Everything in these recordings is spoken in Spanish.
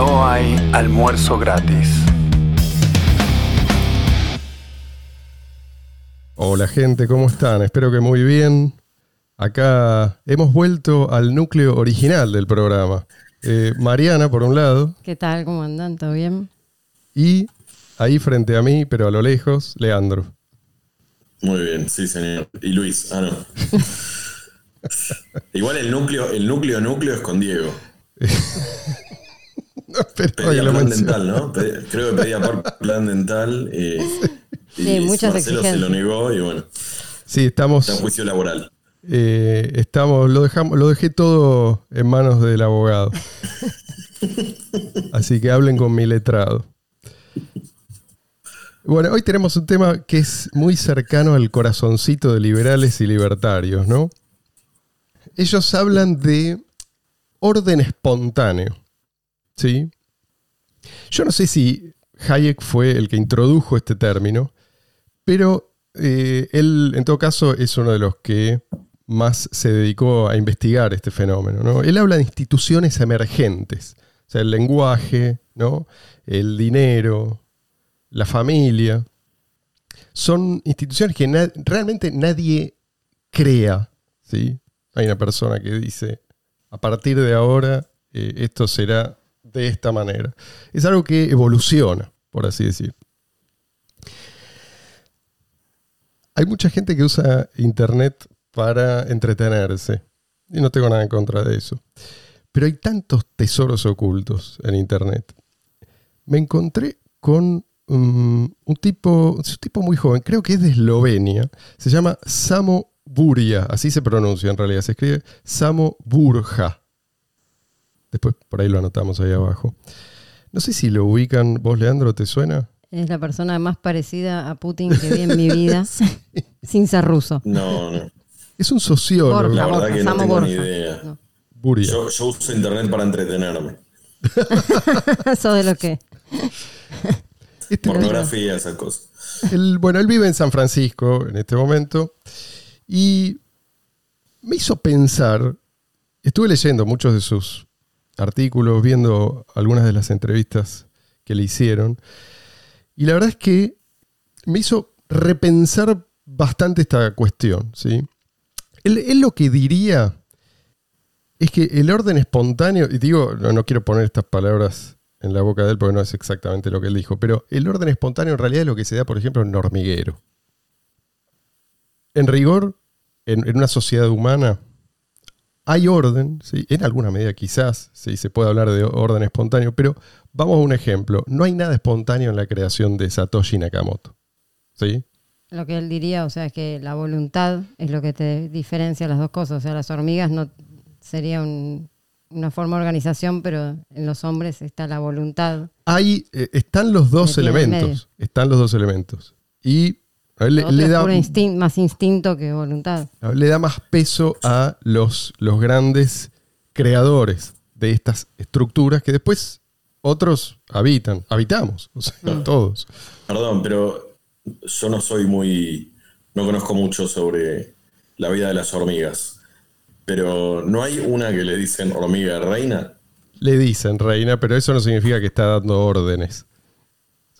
No hay almuerzo gratis. Hola gente, ¿cómo están? Espero que muy bien. Acá hemos vuelto al núcleo original del programa. Eh, Mariana, por un lado, ¿Qué tal? ¿Cómo andan? ¿Todo bien? y ahí frente a mí, pero a lo lejos, Leandro. Muy bien, sí, señor. Y Luis, ah, no. Igual el núcleo, el núcleo núcleo es con Diego. Que Pedía lo plan mencione. dental, ¿no? Creo que pedía por plan dental. eh, y Sí, muchas Marcelo se lo exigencias. negó y bueno, Sí, estamos, está en juicio laboral. eh, estamos, lo dejamos, lo dejé todo en manos del abogado. Así que hablen con mi letrado. Bueno, hoy tenemos un tema que es muy cercano al corazoncito de liberales y libertarios, ¿no? Ellos hablan de orden espontáneo, ¿sí? Yo no sé si Hayek fue el que introdujo este término, pero eh, él, en todo caso, es uno de los que más se dedicó a investigar este fenómeno. ¿no? Él habla de instituciones emergentes, o sea, el lenguaje, ¿no? el dinero, la familia. Son instituciones que realmente nadie crea. ¿sí? Hay una persona que dice, a partir de ahora, eh, esto será de esta manera. Es algo que evoluciona, por así decir. Hay mucha gente que usa Internet para entretenerse. Y no tengo nada en contra de eso. Pero hay tantos tesoros ocultos en Internet. Me encontré con mm, un, tipo, un tipo muy joven, creo que es de Eslovenia. Se llama Samo Burja, así se pronuncia en realidad. Se escribe Samo Burja. Después por ahí lo anotamos ahí abajo. No sé si lo ubican. ¿Vos, Leandro, te suena? Es la persona más parecida a Putin que vi en mi vida, sin ser ruso. No, no. Es un sociólogo. Borja, La verdad Borja, que no tengo Borja. ni idea. No. Burja. Yo, yo uso internet para entretenerme. Eso de lo que. Este tipo- Pornografía, esas cosas. Bueno, él vive en San Francisco en este momento y me hizo pensar, estuve leyendo muchos de sus artículos, viendo algunas de las entrevistas que le hicieron y la verdad es que me hizo repensar bastante esta cuestión. ¿sí? Él, lo que diría es que el orden espontáneo, y digo, no, no quiero poner estas palabras en la boca de él porque no es exactamente lo que él dijo, pero el orden espontáneo en realidad es lo que se da, por ejemplo, en hormiguero. En rigor, en, en una sociedad humana, hay orden, ¿sí? en alguna medida quizás ¿sí? se puede hablar de orden espontáneo, pero vamos a un ejemplo. No hay nada espontáneo en la creación de Satoshi Nakamoto. ¿sí? Lo que él diría, o sea, es que la voluntad es lo que te diferencia las dos cosas. O sea, las hormigas no sería un- una forma de organización, pero en los hombres está la voluntad. Hay, eh, están los dos elementos. Están los dos elementos. Y le, da, más instinto que voluntad. le da más peso a los, los grandes creadores de estas estructuras que después otros habitan. Habitamos, o sea, todos. Perdón, pero yo no soy muy. No conozco mucho sobre la vida de las hormigas. Pero ¿no hay una que le dicen hormiga reina? Le dicen reina, pero eso no significa que está dando órdenes.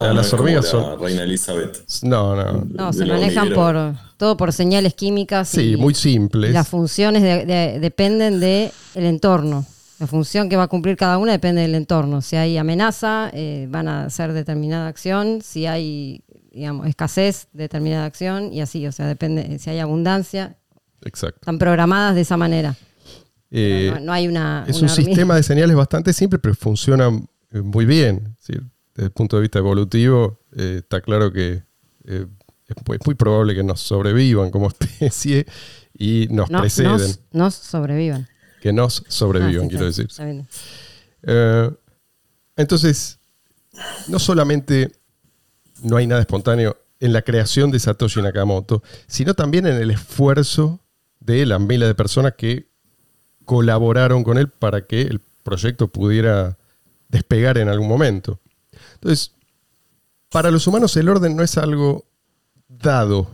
O sea, Ah, no las es como hormigas la son. Reina Elizabeth. No, no. No, se manejan por todo por señales químicas. Sí, y- muy simples. las funciones de- de- dependen del entorno. La función que va a cumplir cada una depende del entorno. Si hay amenaza, eh, van a hacer determinada acción. Si hay, digamos, escasez, determinada acción. Y así, o sea, depende. Si hay abundancia, Exacto. están programadas de esa manera. Eh, no, no hay una. Es una un hormiga. sistema de señales bastante simple, pero funciona eh, muy bien. Es decir, desde el punto de vista evolutivo, eh, está claro que eh, es, muy, probable que nos sobrevivan como especie y nos No, preceden. nos, nos sobrevivan. Que nos sobrevivan, Ah, sí, quiero decir. Eh, entonces, no solamente no hay nada espontáneo en la creación de Satoshi Nakamoto, sino también en el esfuerzo de la miles de personas que colaboraron con él para que el proyecto pudiera despegar en algún momento. Entonces, para los humanos el orden no es algo dado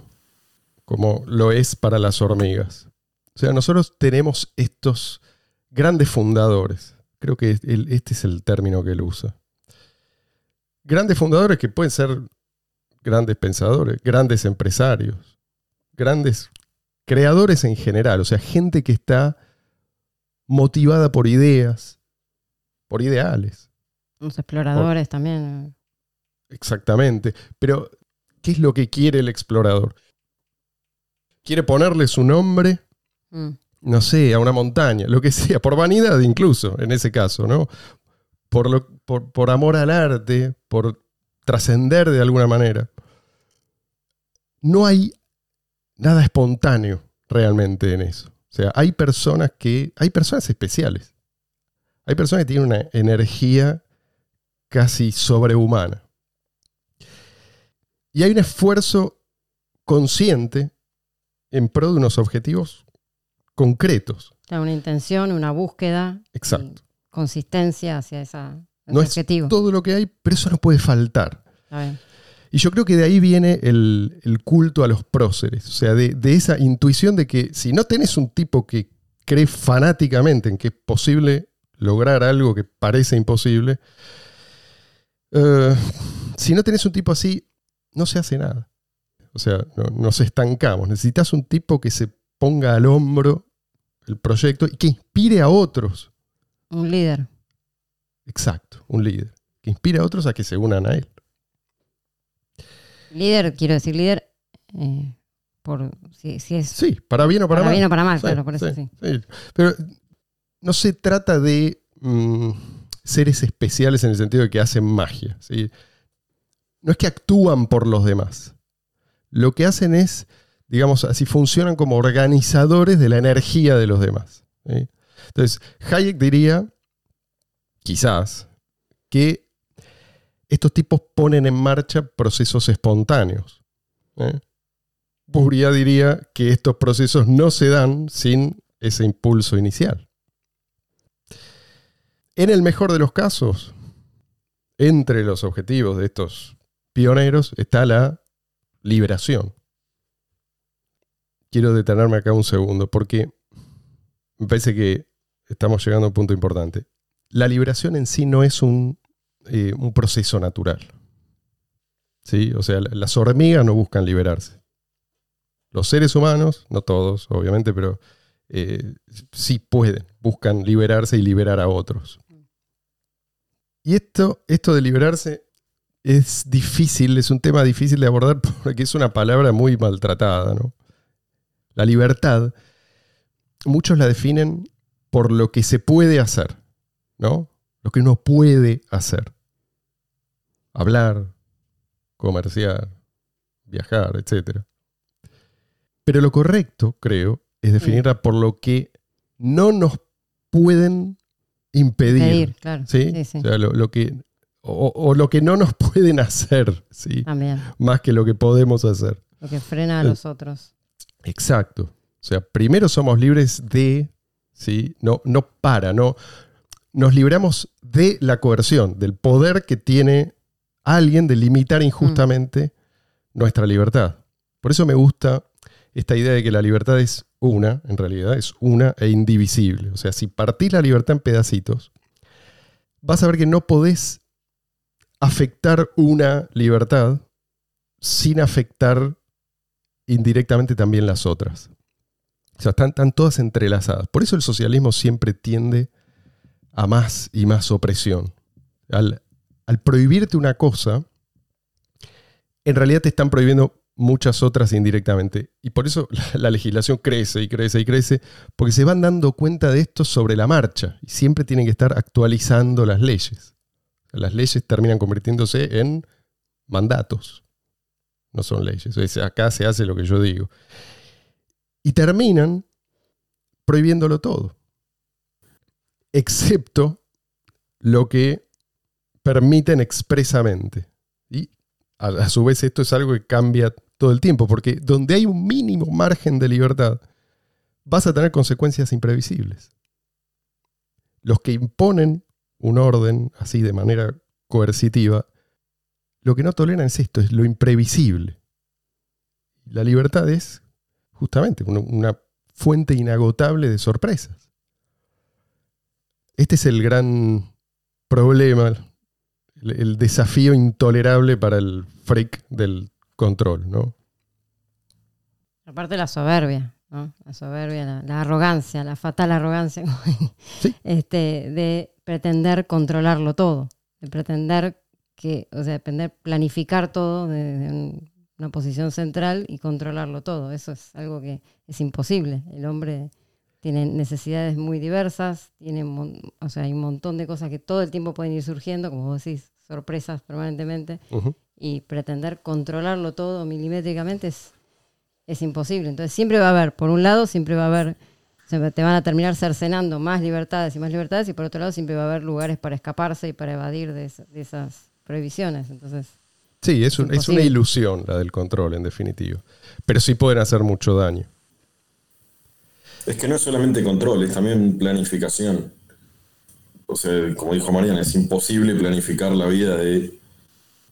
como lo es para las hormigas. O sea, nosotros tenemos estos grandes fundadores. Creo que este es el término que él usa. Grandes fundadores que pueden ser grandes pensadores, grandes empresarios, grandes creadores en general, o sea, gente que está motivada por ideas, por ideales. Los exploradores también. Exactamente. Pero, ¿qué es lo que quiere el explorador? Quiere ponerle su nombre, Mm. no sé, a una montaña, lo que sea, por vanidad incluso, en ese caso, ¿no? Por, lo- por, por amor al arte, por trascender de alguna manera. No hay nada espontáneo realmente en eso. O sea, hay personas que. Hay personas especiales. Hay personas que tienen una energía casi sobrehumana. Y hay un esfuerzo consciente en pro de unos objetivos concretos. Una intención, una búsqueda, Exacto. consistencia hacia esa, ese No es objetivo. todo lo que hay, pero eso no puede faltar. Y yo creo que de ahí viene el, el culto a los próceres. O sea, de, de esa intuición de que si no tenés un tipo que cree fanáticamente en que es posible lograr algo que parece imposible, eh, si no tenés un tipo así, no se hace nada. O sea, no- nos estancamos. Necesitas un tipo que se ponga al hombro el proyecto y que inspire a otros. Un líder. Exacto, un líder. Que inspire a otros a que se unan a él. Líder, quiero decir líder, eh, por si, si es Sí, para bien o para, para mal. bien o para mal, Sí, claro, por eso sí. sí. Pero no se trata de mm, seres especiales en el sentido de que hacen magia. No es que actúan por los demás. Lo que hacen es, digamos así, funcionan como organizadores de la energía de los demás. Entonces, Hayek diría, quizás, que estos tipos ponen en marcha procesos espontáneos. ¿eh? Bourdieu diría que estos procesos no se dan sin ese impulso inicial. En el mejor de los casos, entre los objetivos de estos pioneros está la liberación. Quiero detenerme acá un segundo porque me parece que estamos llegando a un punto importante. La liberación en sí no es un, eh, proceso natural. ¿Sí? O sea, la- las hormigas no buscan liberarse. Los seres humanos, no todos, obviamente, pero eh, sí pueden, buscan liberarse y liberar a otros. Y esto, esto de liberarse es difícil, es un tema difícil de abordar porque es una palabra muy maltratada. ¿no? La libertad, muchos la definen por lo que se puede hacer, ¿no? Lo que uno puede hacer. Hablar, comerciar, viajar, etc. Pero lo correcto, creo, es definirla por lo que no nos pueden impedir. Claro. ¿sí? Sí, sí. O sea, lo, lo que, o, o lo que no nos pueden hacer, ¿sí? También. más que lo que podemos hacer. Lo que frena a Eh, los otros. Exacto. O sea, primero somos libres de, ¿sí? No, no para, no. Nos libramos de la coerción, del poder que tiene alguien de limitar injustamente nuestra libertad. Por eso me gusta esta idea de que la libertad es una, en realidad es una e indivisible. O sea, si partís la libertad en pedacitos, vas a ver que no podés afectar una libertad sin afectar indirectamente también las otras. O sea, están, todas entrelazadas. Por eso el socialismo siempre tiende a más y más opresión. Al, al prohibirte una cosa, en realidad te están prohibiendo muchas otras indirectamente. Y por eso la, la legislación crece y crece y crece, porque se van dando cuenta de esto sobre la marcha y siempre tienen que estar actualizando las leyes. Las leyes terminan convirtiéndose en mandatos no son leyes. Es, acá se hace lo que yo digo. Y terminan prohibiéndolo todo. Excepto lo que permiten expresamente. Y a su vez esto es algo que cambia todo el tiempo, porque donde hay un mínimo margen de libertad, vas a tener consecuencias imprevisibles. Los que imponen un orden así de manera coercitiva, lo que no toleran es esto, es lo imprevisible. La libertad es justamente una, fuente inagotable de sorpresas. Este es el gran problema, el desafío intolerable para el freak del control, ¿no? Aparte la soberbia, ¿no? La soberbia, la, la arrogancia, la fatal arrogancia Sí. este, de pretender controlarlo todo, de pretender que, o sea, de pretender planificar todo desde un- una posición central y controlarlo todo. Eso es algo que es imposible. El hombre tiene necesidades muy diversas, tiene, o sea, hay un montón de cosas que todo el tiempo pueden ir surgiendo, como vos decís, sorpresas permanentemente. Y pretender controlarlo todo milimétricamente es, es imposible. Entonces siempre va a haber, por un lado, siempre va a haber, te van a terminar cercenando más libertades y más libertades y por otro lado siempre va a haber lugares para escaparse y para evadir de, esa- de esas prohibiciones. Entonces, Sí, es, un- es una ilusión la del control, en definitiva. Pero sí pueden hacer mucho daño. Es que no es solamente control, es también planificación. O sea, como dijo Mariana, es imposible planificar la vida de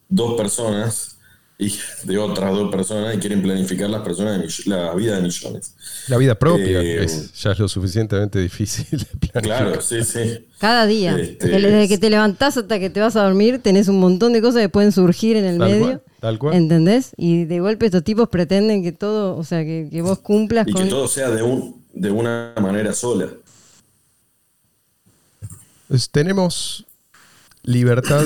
dos personas y de otras dos personas y quieren planificar las personas de la vida de millones. La vida propia Eh, es, ya es lo suficientemente difícil de planificar. Claro, sí, sí. cada día, Este, desde que te levantás hasta que te vas a dormir, tenés un montón de cosas que pueden surgir en el Tal medio. cual, tal cual. ¿Entendés? Y de golpe estos tipos pretenden que todo, o sea, que, que vos cumplas Y con... que todo sea de, un, de una manera sola. Entonces, tenemos libertad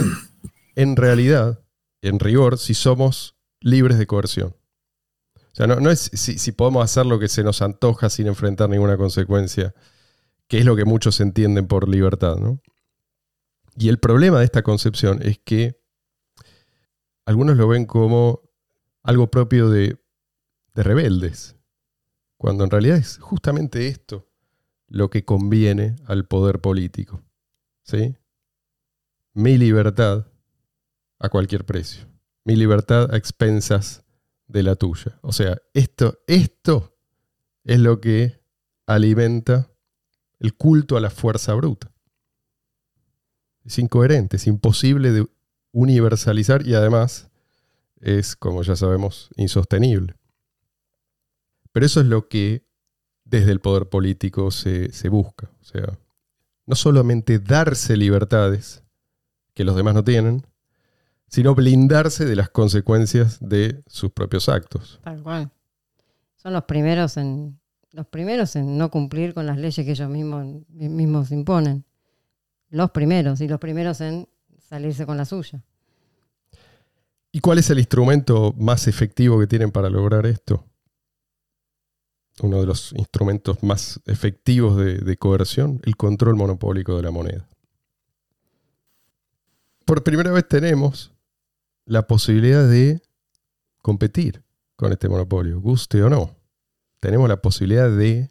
en realidad, en rigor, si somos libres de coerción. O sea, no, es si, si podemos hacer lo que se nos antoja sin enfrentar ninguna consecuencia, que es lo que muchos entienden por libertad. ¿no? Y el problema de esta concepción es que algunos lo ven como algo propio de, de rebeldes, cuando en realidad es justamente esto lo que conviene al poder político. ¿sí? Mi libertad a cualquier precio. Mi libertad a expensas de la tuya. O sea, esto, esto es lo que alimenta el culto a la fuerza bruta. Es incoherente, es imposible de universalizar y además es, como ya sabemos, insostenible. Pero eso es lo que desde el poder político se, se busca. O sea, no solamente darse libertades que los demás no tienen, sino blindarse de las consecuencias de sus propios actos. Tal cual. Son los primeros en los primeros en no cumplir con las leyes que ellos mismos, mismos imponen. Los primeros, y los primeros en salirse con la suya. ¿Y cuál es el instrumento más efectivo que tienen para lograr esto? Uno de los instrumentos más efectivos de, de coerción, el control monopólico de la moneda. Por primera vez tenemos la posibilidad de competir con este monopolio, guste o no. Tenemos la posibilidad de,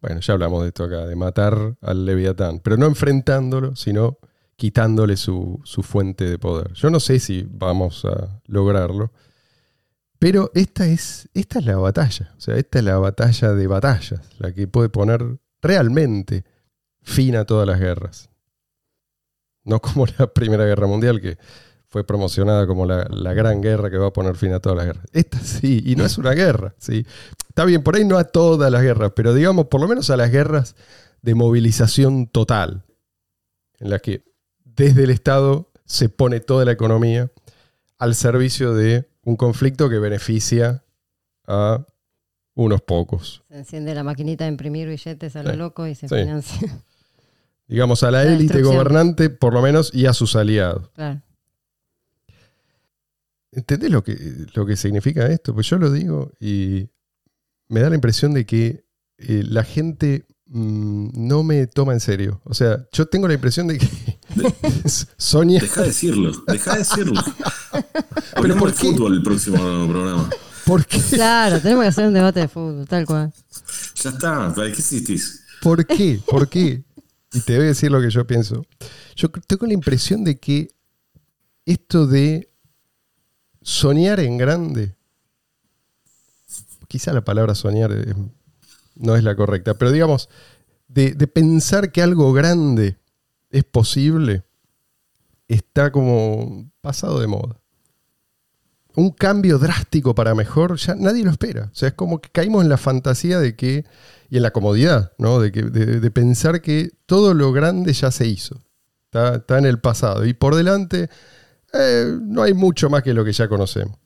bueno, ya hablamos de esto acá, de matar al leviatán, pero no enfrentándolo, sino quitándole su, su fuente de poder. Yo no sé si vamos a lograrlo, pero esta es, esta es la batalla, o sea, esta es la batalla de batallas, la que puede poner realmente fin a todas las guerras. No como la Primera Guerra Mundial, que fue promocionada como la, la gran guerra que va a poner fin a todas las guerras. Esta sí, y no es una guerra, sí. Está bien, por ahí no a todas las guerras, pero digamos por lo menos a las guerras de movilización total, en las que desde el Estado se pone toda la economía al servicio de un conflicto que beneficia a unos pocos. Se enciende la maquinita de imprimir billetes a lo Sí, loco y se sí. financia. Digamos, a la élite gobernante, por lo menos, y a sus aliados. claro. ¿Entendés lo que, lo que significa esto? Pues yo lo digo y me da la impresión de que eh, la gente mm, no me toma en serio. O sea, yo tengo la impresión de que Sonia... Deja de decirlo, deja de decirlo. ¿por Hablemos de qué? fútbol el próximo programa. ¿Por qué? Claro, tenemos que hacer un debate de fútbol, tal cual. Ya está, ¿para qué existís? ¿Por qué? ¿Por qué? Y te voy a decir lo que yo pienso. Yo tengo la impresión de que esto de soñar en grande, quizá la palabra soñar no es la correcta, pero digamos, de, de pensar que algo grande es posible, está como pasado de moda. un cambio drástico para mejor, ya nadie lo espera. O sea, es como que caímos en la fantasía de que, y en la comodidad, ¿no? De, que, de, pensar que todo lo grande ya se hizo. Está, en el pasado. Y por delante eh, no hay mucho más que lo que ya conocemos.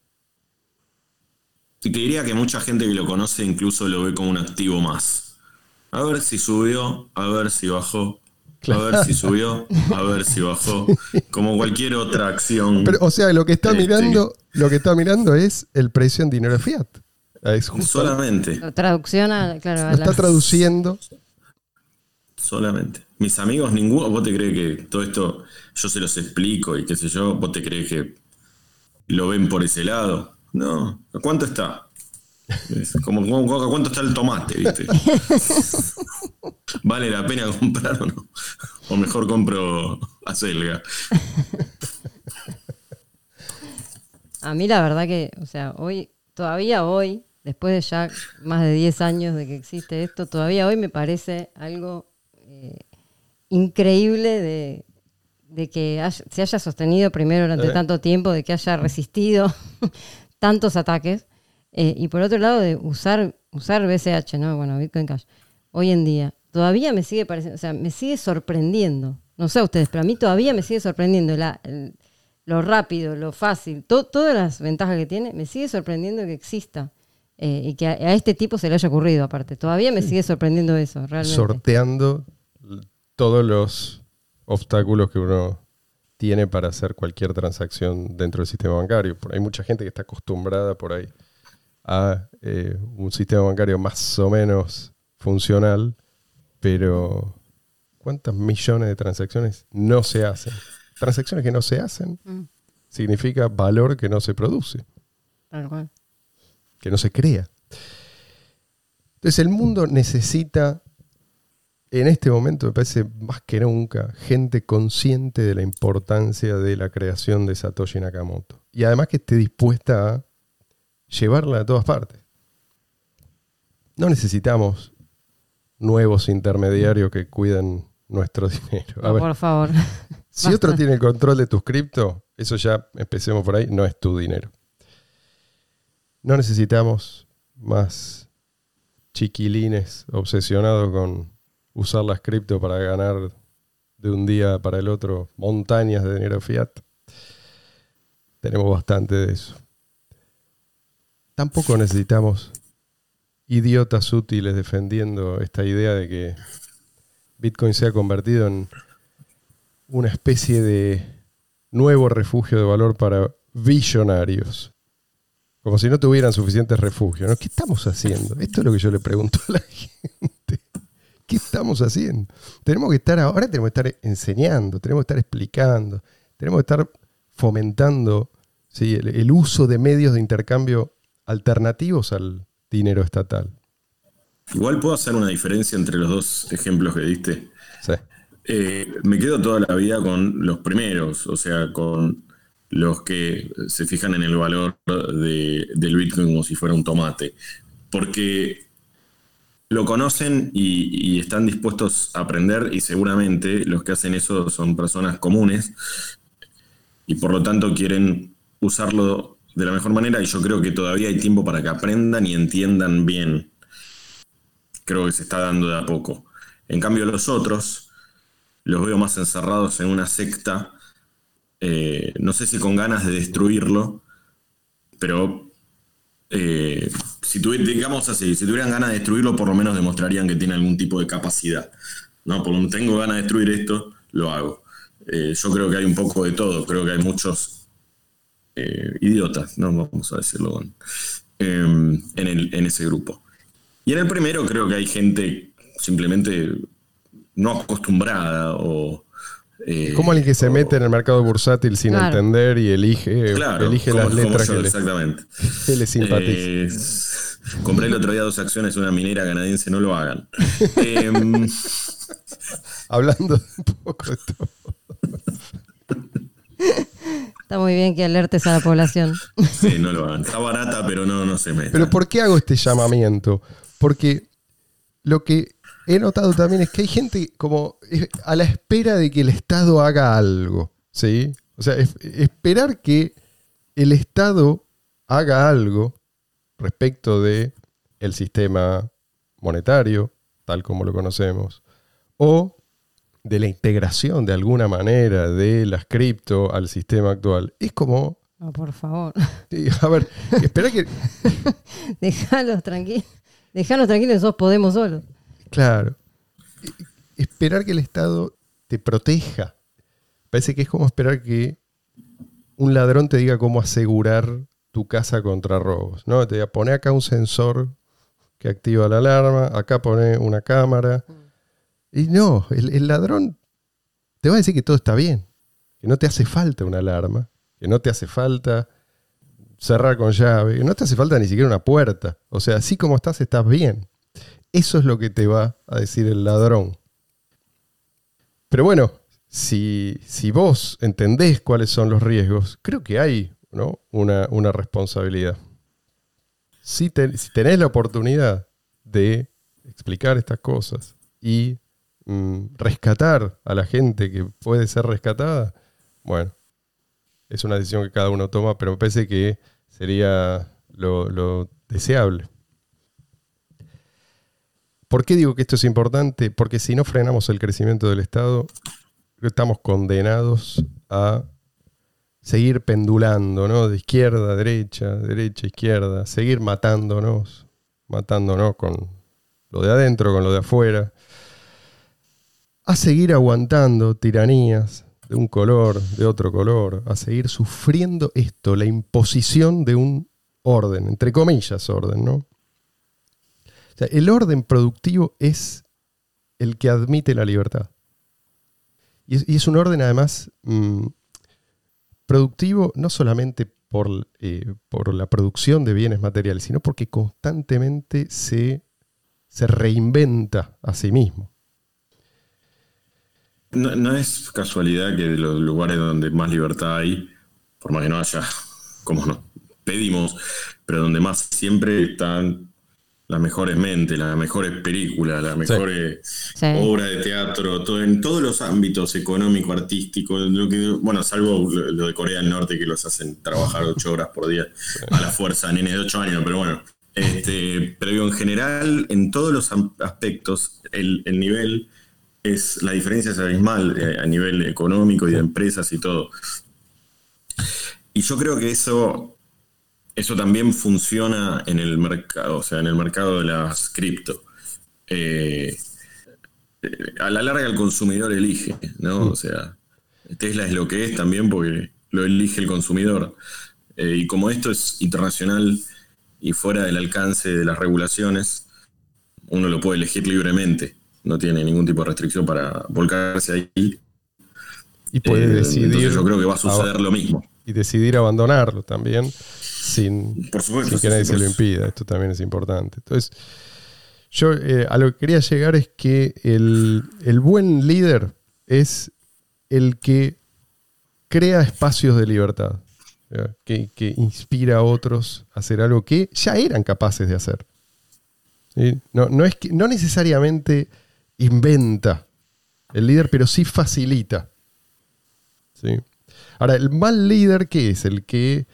Y te diría que mucha gente que lo conoce incluso lo ve como un activo más. A ver si subió, a ver si bajó, a ver si subió, a ver si bajó, como cualquier otra acción. Pero, o sea, lo que está este, mirando, lo que está mirando es el precio en dinero fiat. Solamente. traducción claro. Lo está traduciendo. Solamente. Mis amigos, ninguno, vos te crees que todo esto yo se los explico y qué sé yo, vos te crees que lo ven por ese lado. No, ¿a cuánto está? Como, ¿A cuánto está el tomate? ¿viste? ¿Vale la pena comprar o no? O mejor compro acelga. A mí la verdad que, o sea, hoy, todavía hoy, después de ya más de 10 años de que existe esto, todavía hoy me parece algo increíble de, que se haya sostenido primero durante tanto tiempo, de que haya resistido tantos ataques. Eh, y por otro lado, de usar, usar BCH, ¿no? Bueno, Bitcoin Cash, hoy en día, todavía me sigue pareciendo, o sea, me sigue sorprendiendo. No sé a ustedes, pero a mí todavía me sigue sorprendiendo la, lo rápido, lo fácil, todas las ventajas que tiene, me sigue sorprendiendo que exista. Eh, y que a, este tipo se le haya ocurrido, aparte. Todavía me sigue sorprendiendo eso, realmente. Sorteando todos los obstáculos que uno tiene para hacer cualquier transacción dentro del sistema bancario. Hay mucha gente que está acostumbrada por ahí a eh, un sistema bancario más o menos funcional, pero ¿cuántas millones de transacciones no se hacen? Transacciones que no se hacen mm. significa valor que no se produce, que no se crea. Entonces el mundo necesita en este momento me parece más que nunca gente consciente de la importancia de la creación de Satoshi Nakamoto. Y además que esté dispuesta a llevarla a todas partes. No necesitamos nuevos intermediarios que cuiden nuestro dinero. por favor. Si otro tiene el control de tus cripto, eso ya empecemos por ahí, no es tu dinero. No necesitamos más chiquilines obsesionados con usar las cripto para ganar de un día para el otro montañas de dinero fiat. Tenemos bastante de eso. Tampoco necesitamos idiotas útiles defendiendo esta idea de que Bitcoin se ha convertido en una especie de nuevo refugio de valor para billonarios. Como si no tuvieran suficientes refugios. ¿Qué estamos haciendo? Esto es lo que yo le pregunto a la gente. ¿Qué estamos haciendo? Tenemos que estar ahora, tenemos que estar enseñando, tenemos que estar explicando, tenemos que estar fomentando el, uso de medios de intercambio alternativos al dinero estatal. Igual puedo hacer una diferencia entre los dos ejemplos que diste. Sí. Eh, me quedo toda la vida con los primeros, o sea, con los que se fijan en el valor del Bitcoin como si fuera un tomate. Porque lo conocen y, están dispuestos a aprender y seguramente los que hacen eso son personas comunes y por lo tanto quieren usarlo de la mejor manera y yo creo que todavía hay tiempo para que aprendan y entiendan bien. Creo que se está dando de a poco. En cambio los otros los veo más encerrados en una secta, eh, no sé si con ganas de destruirlo, pero eh, si digamos tuvieran ganas de destruirlo, por lo menos demostrarían que tiene algún tipo de capacidad. ¿no? Por lo menos tengo ganas de destruir esto, lo hago. Eh, yo creo que hay un poco de todo, creo que hay muchos eh, idiotas, no vamos a decirlo em, en, ese grupo. Y en el primero creo que hay gente simplemente no acostumbrada o eh, como alguien que se mete en el mercado bursátil sin entender y elige, elige las letras que, exactamente. le, simpatiza. Eh, compré el otro día dos acciones de una minera canadiense, no lo hagan. Em, Hablando un poco de todo. Está muy bien que alertes a la población. Sí, no lo hagan. Está barata, pero no, no se mete. Pero ¿por qué hago este llamamiento? Porque lo que he notado también es que hay gente como a la espera de que el Estado haga algo. ¿sí? O sea, esperar que el Estado haga algo respecto de el sistema monetario, tal como lo conocemos, o de la integración de alguna manera de las cripto al sistema actual. Es como... No, por favor. A ver, espera que... Dejalos tranquilos. Dejanos tranquilos, nosotros podemos solos. Claro. Esperar que el Estado te proteja. Parece que es como esperar que un ladrón te diga cómo asegurar tu casa contra robos. ¿no? Te pone acá un sensor que activa la alarma, acá pone una cámara. Y no, el, ladrón te va a decir que todo está bien, que no te hace falta una alarma, que no te hace falta cerrar con llave, que no te hace falta ni siquiera una puerta. O sea, así como estás, estás bien. Eso es lo que te va a decir el ladrón. Pero bueno, si, si vos entendés cuáles son los riesgos, creo que hay ¿no? una, una responsabilidad. Si, tenés la oportunidad de explicar estas cosas y mm, rescatar a la gente que puede ser rescatada, bueno, es una decisión que cada uno toma, pero me parece que sería lo, lo deseable. ¿Por qué digo que esto es importante? Porque si no frenamos el crecimiento del Estado, estamos condenados a seguir pendulando, ¿no? De izquierda a derecha, derecha a izquierda, seguir matándonos, matándonos con lo de adentro, con lo de afuera, a seguir aguantando tiranías de un color, de otro color, a seguir sufriendo esto, la imposición de un orden, entre comillas orden, ¿no? El orden productivo es el que admite la libertad. Y es, un orden además mm, productivo no solamente por, eh, por, la producción de bienes materiales, sino porque constantemente se, se reinventa a sí mismo. No, es casualidad que de los lugares donde más libertad hay, por más que no haya, como nos pedimos, pero donde más siempre están las mejores mentes, las mejores películas, las mejores obras de teatro, todo, en todos los ámbitos económico, artístico, bueno, salvo lo de Corea del Norte que los hacen trabajar ocho horas por día a la fuerza, nenes de ocho años, pero bueno. Este, pero en general, en todos los aspectos, el, nivel es, la diferencia es abismal eh, a nivel económico y de empresas y todo. Y yo creo que eso eso también funciona en el mercado, o sea, en el mercado de las cripto. Eh, a la larga el consumidor elige, ¿no? O sea, Tesla es lo que es también porque lo elige el consumidor. Eh, y como esto es internacional y fuera del alcance de las regulaciones, uno lo puede elegir libremente. No tiene ningún tipo de restricción para volcarse ahí. Y puede eh, decidir. yo creo que va a suceder lo mismo. Y decidir abandonarlo también sin, que nadie se lo impida. Esto también es importante. Entonces, yo eh, a lo que quería llegar es que el, buen líder es el que crea espacios de libertad, que, inspira a otros a hacer algo que ya eran capaces de hacer. No, no, es que, no necesariamente inventa el líder, pero sí facilita. Ahora, el mal líder, ¿qué es? El que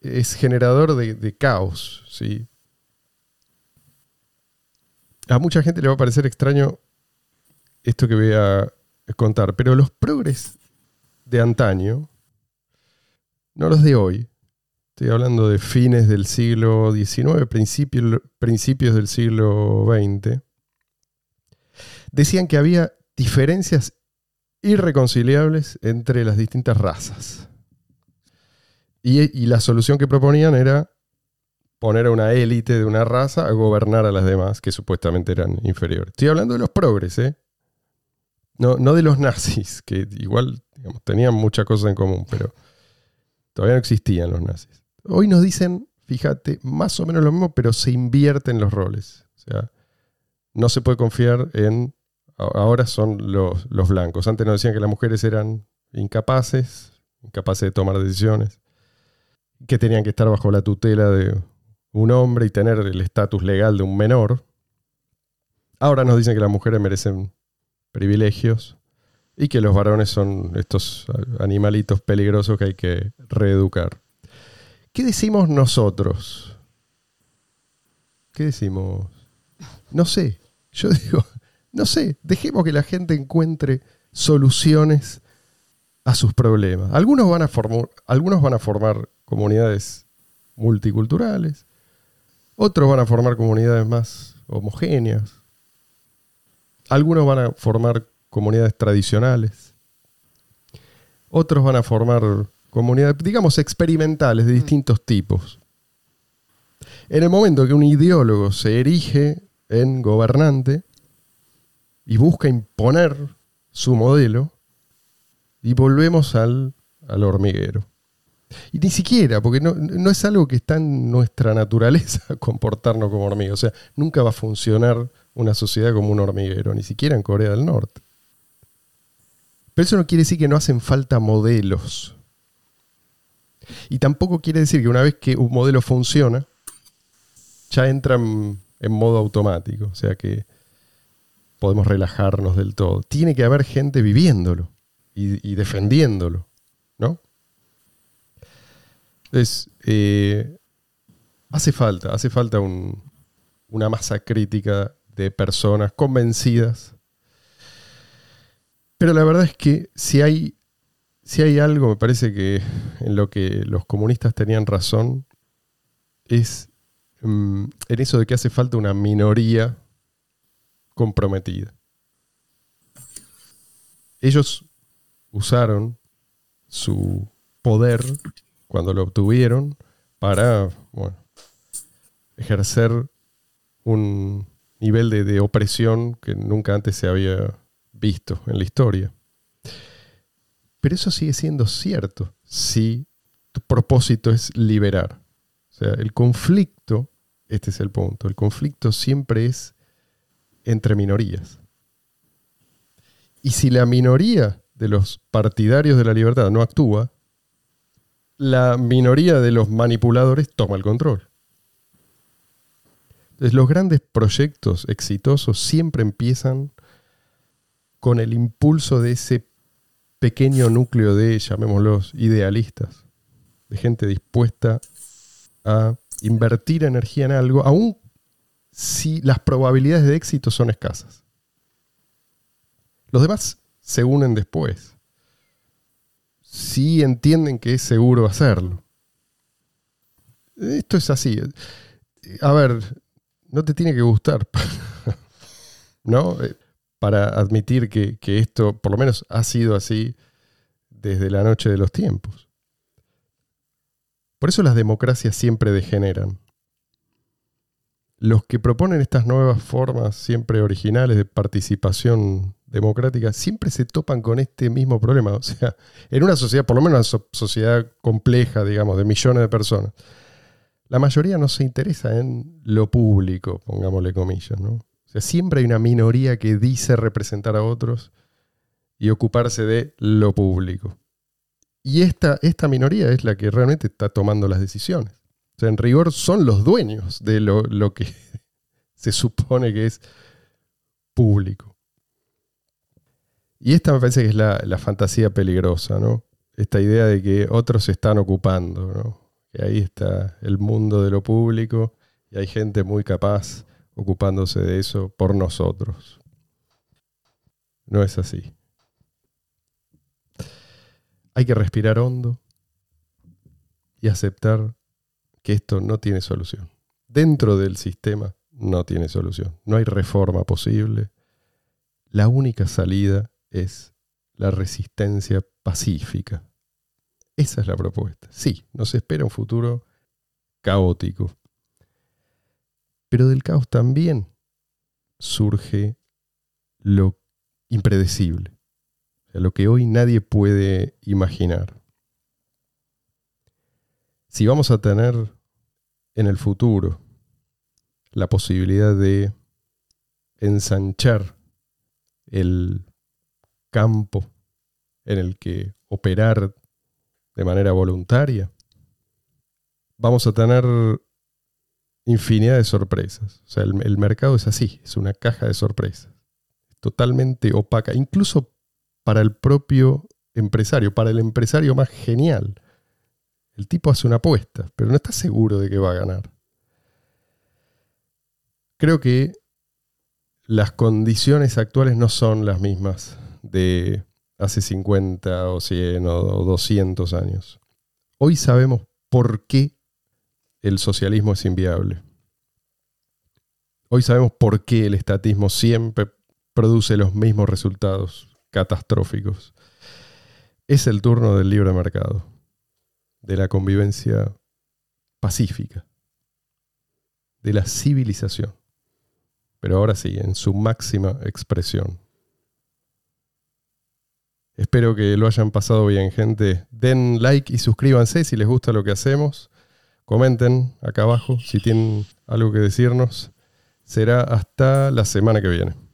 es generador de, caos, ¿sí? A mucha gente le va a parecer extraño esto que voy a contar, pero los progres de antaño, no los de hoy, estoy hablando de fines del siglo XIX, principios del siglo XX, decían que había diferencias irreconciliables entre las distintas razas. Y, la solución que proponían era poner a una élite de una raza a gobernar a las demás, que supuestamente eran inferiores. Estoy hablando de los progres, ¿eh? No, no de los nazis, que igual tenían muchas cosas en común, pero todavía no existían los nazis. Hoy nos dicen, fíjate, más o menos lo mismo, pero se invierten los roles. O sea, no se puede confiar en... Ahora son los, los blancos. Antes nos decían que las mujeres eran incapaces, incapaces de tomar decisiones que tenían que estar bajo la tutela de un hombre y tener el estatus legal de un menor. Ahora nos dicen que las mujeres merecen privilegios y que los varones son estos animalitos peligrosos que hay que reeducar. ¿Qué decimos nosotros? ¿Qué decimos? No sé. Yo digo, no sé, dejemos que la gente encuentre soluciones a sus problemas. Algunos van a, formar, algunos van a formar comunidades multiculturales, otros van a formar comunidades más homogéneas, algunos van a formar comunidades tradicionales, otros van a formar comunidades, digamos, experimentales de distintos tipos. En el momento que un ideólogo se erige en gobernante y busca imponer su modelo, y volvemos al, hormiguero. Y ni siquiera, porque no, no, es algo que está en nuestra naturaleza comportarnos como hormigas. O sea, nunca va a funcionar una sociedad como un hormiguero, ni siquiera en Corea del Norte. Pero eso no quiere decir que no hacen falta modelos. Y tampoco quiere decir que una vez que un modelo funciona, ya entra en, modo automático. O sea que podemos relajarnos del todo. Tiene que haber gente viviéndolo y, defendiéndolo, ¿no? Entonces, eh, hace falta, hace falta una masa crítica de personas convencidas. Pero la verdad es que si hay, si hay algo, me parece que en lo que los comunistas tenían razón, es mm, en eso de que hace falta una minoría comprometida. Ellos usaron su poder cuando lo obtuvieron para ejercer un nivel de, opresión que nunca antes se había visto en la historia. Pero eso sigue siendo cierto si tu propósito es liberar. O sea, el conflicto, este es el punto, el conflicto siempre es entre minorías. Y si la minoría de los partidarios de la libertad no actúa, la minoría de los manipuladores toma el control. Entonces, los grandes proyectos exitosos siempre empiezan con el impulso de ese pequeño núcleo de, llamémoslos, idealistas, de gente dispuesta a invertir energía en algo, aun si las probabilidades de éxito son escasas. Los demás se unen después. Si entienden que es seguro hacerlo. Esto es así. A ver, no te tiene que gustar, ¿no? Eh, para admitir que, que esto, por lo menos, ha sido así desde la noche de los tiempos. Por eso las democracias siempre degeneran. Los que proponen estas nuevas formas siempre originales de participación democrática siempre se topan con este mismo problema. O sea, en una sociedad, por lo menos una sociedad compleja, digamos, de millones de personas, la mayoría no se interesa en lo público, pongámosle comillas, ¿no? O sea, siempre hay una minoría que dice representar a otros y ocuparse de lo público. Y esta, esta minoría es la que realmente está tomando las decisiones. O sea, en rigor son los dueños de lo, lo que se supone que es público. Y esta me parece que es la, fantasía peligrosa, ¿no? Esta idea de que otros se están ocupando, ¿no? Que ahí está el mundo de lo público y hay gente muy capaz ocupándose de eso por nosotros. No es así. Hay que respirar hondo y aceptar que esto no tiene solución. Dentro del sistema no tiene solución. No hay reforma posible. La única salida es la resistencia pacífica. Esa es la propuesta. Sí, nos espera un futuro caótico. Pero del caos también surge lo impredecible, lo que hoy nadie puede imaginar. Si vamos a tener en el futuro la posibilidad de ensanchar el campo en el que operar de manera voluntaria, vamos a tener infinidad de sorpresas. O sea, el, mercado es así, es una caja de sorpresas, totalmente opaca, incluso para el propio empresario, para el empresario más genial. El tipo hace una apuesta, pero no está seguro de que va a ganar. Creo que las condiciones actuales no son las mismas de hace 50 o 100 o 200 años. Hoy sabemos por qué el socialismo es inviable. Hoy sabemos por qué el estatismo siempre produce los mismos resultados catastróficos. Es el turno del libre mercado, de la convivencia pacífica, de la civilización, pero ahora sí, en su máxima expresión. Espero que lo hayan pasado bien, gente. Den like y suscríbanse si les gusta lo que hacemos. Comenten acá abajo si tienen algo que decirnos. Será hasta la semana que viene.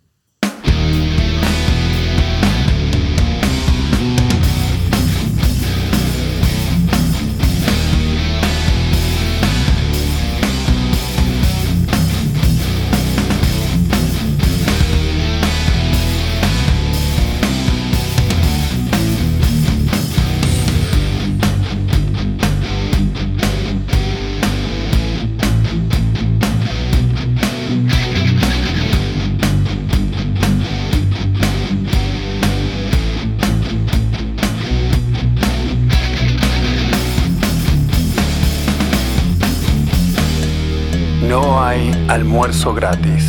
Almuerzo gratis.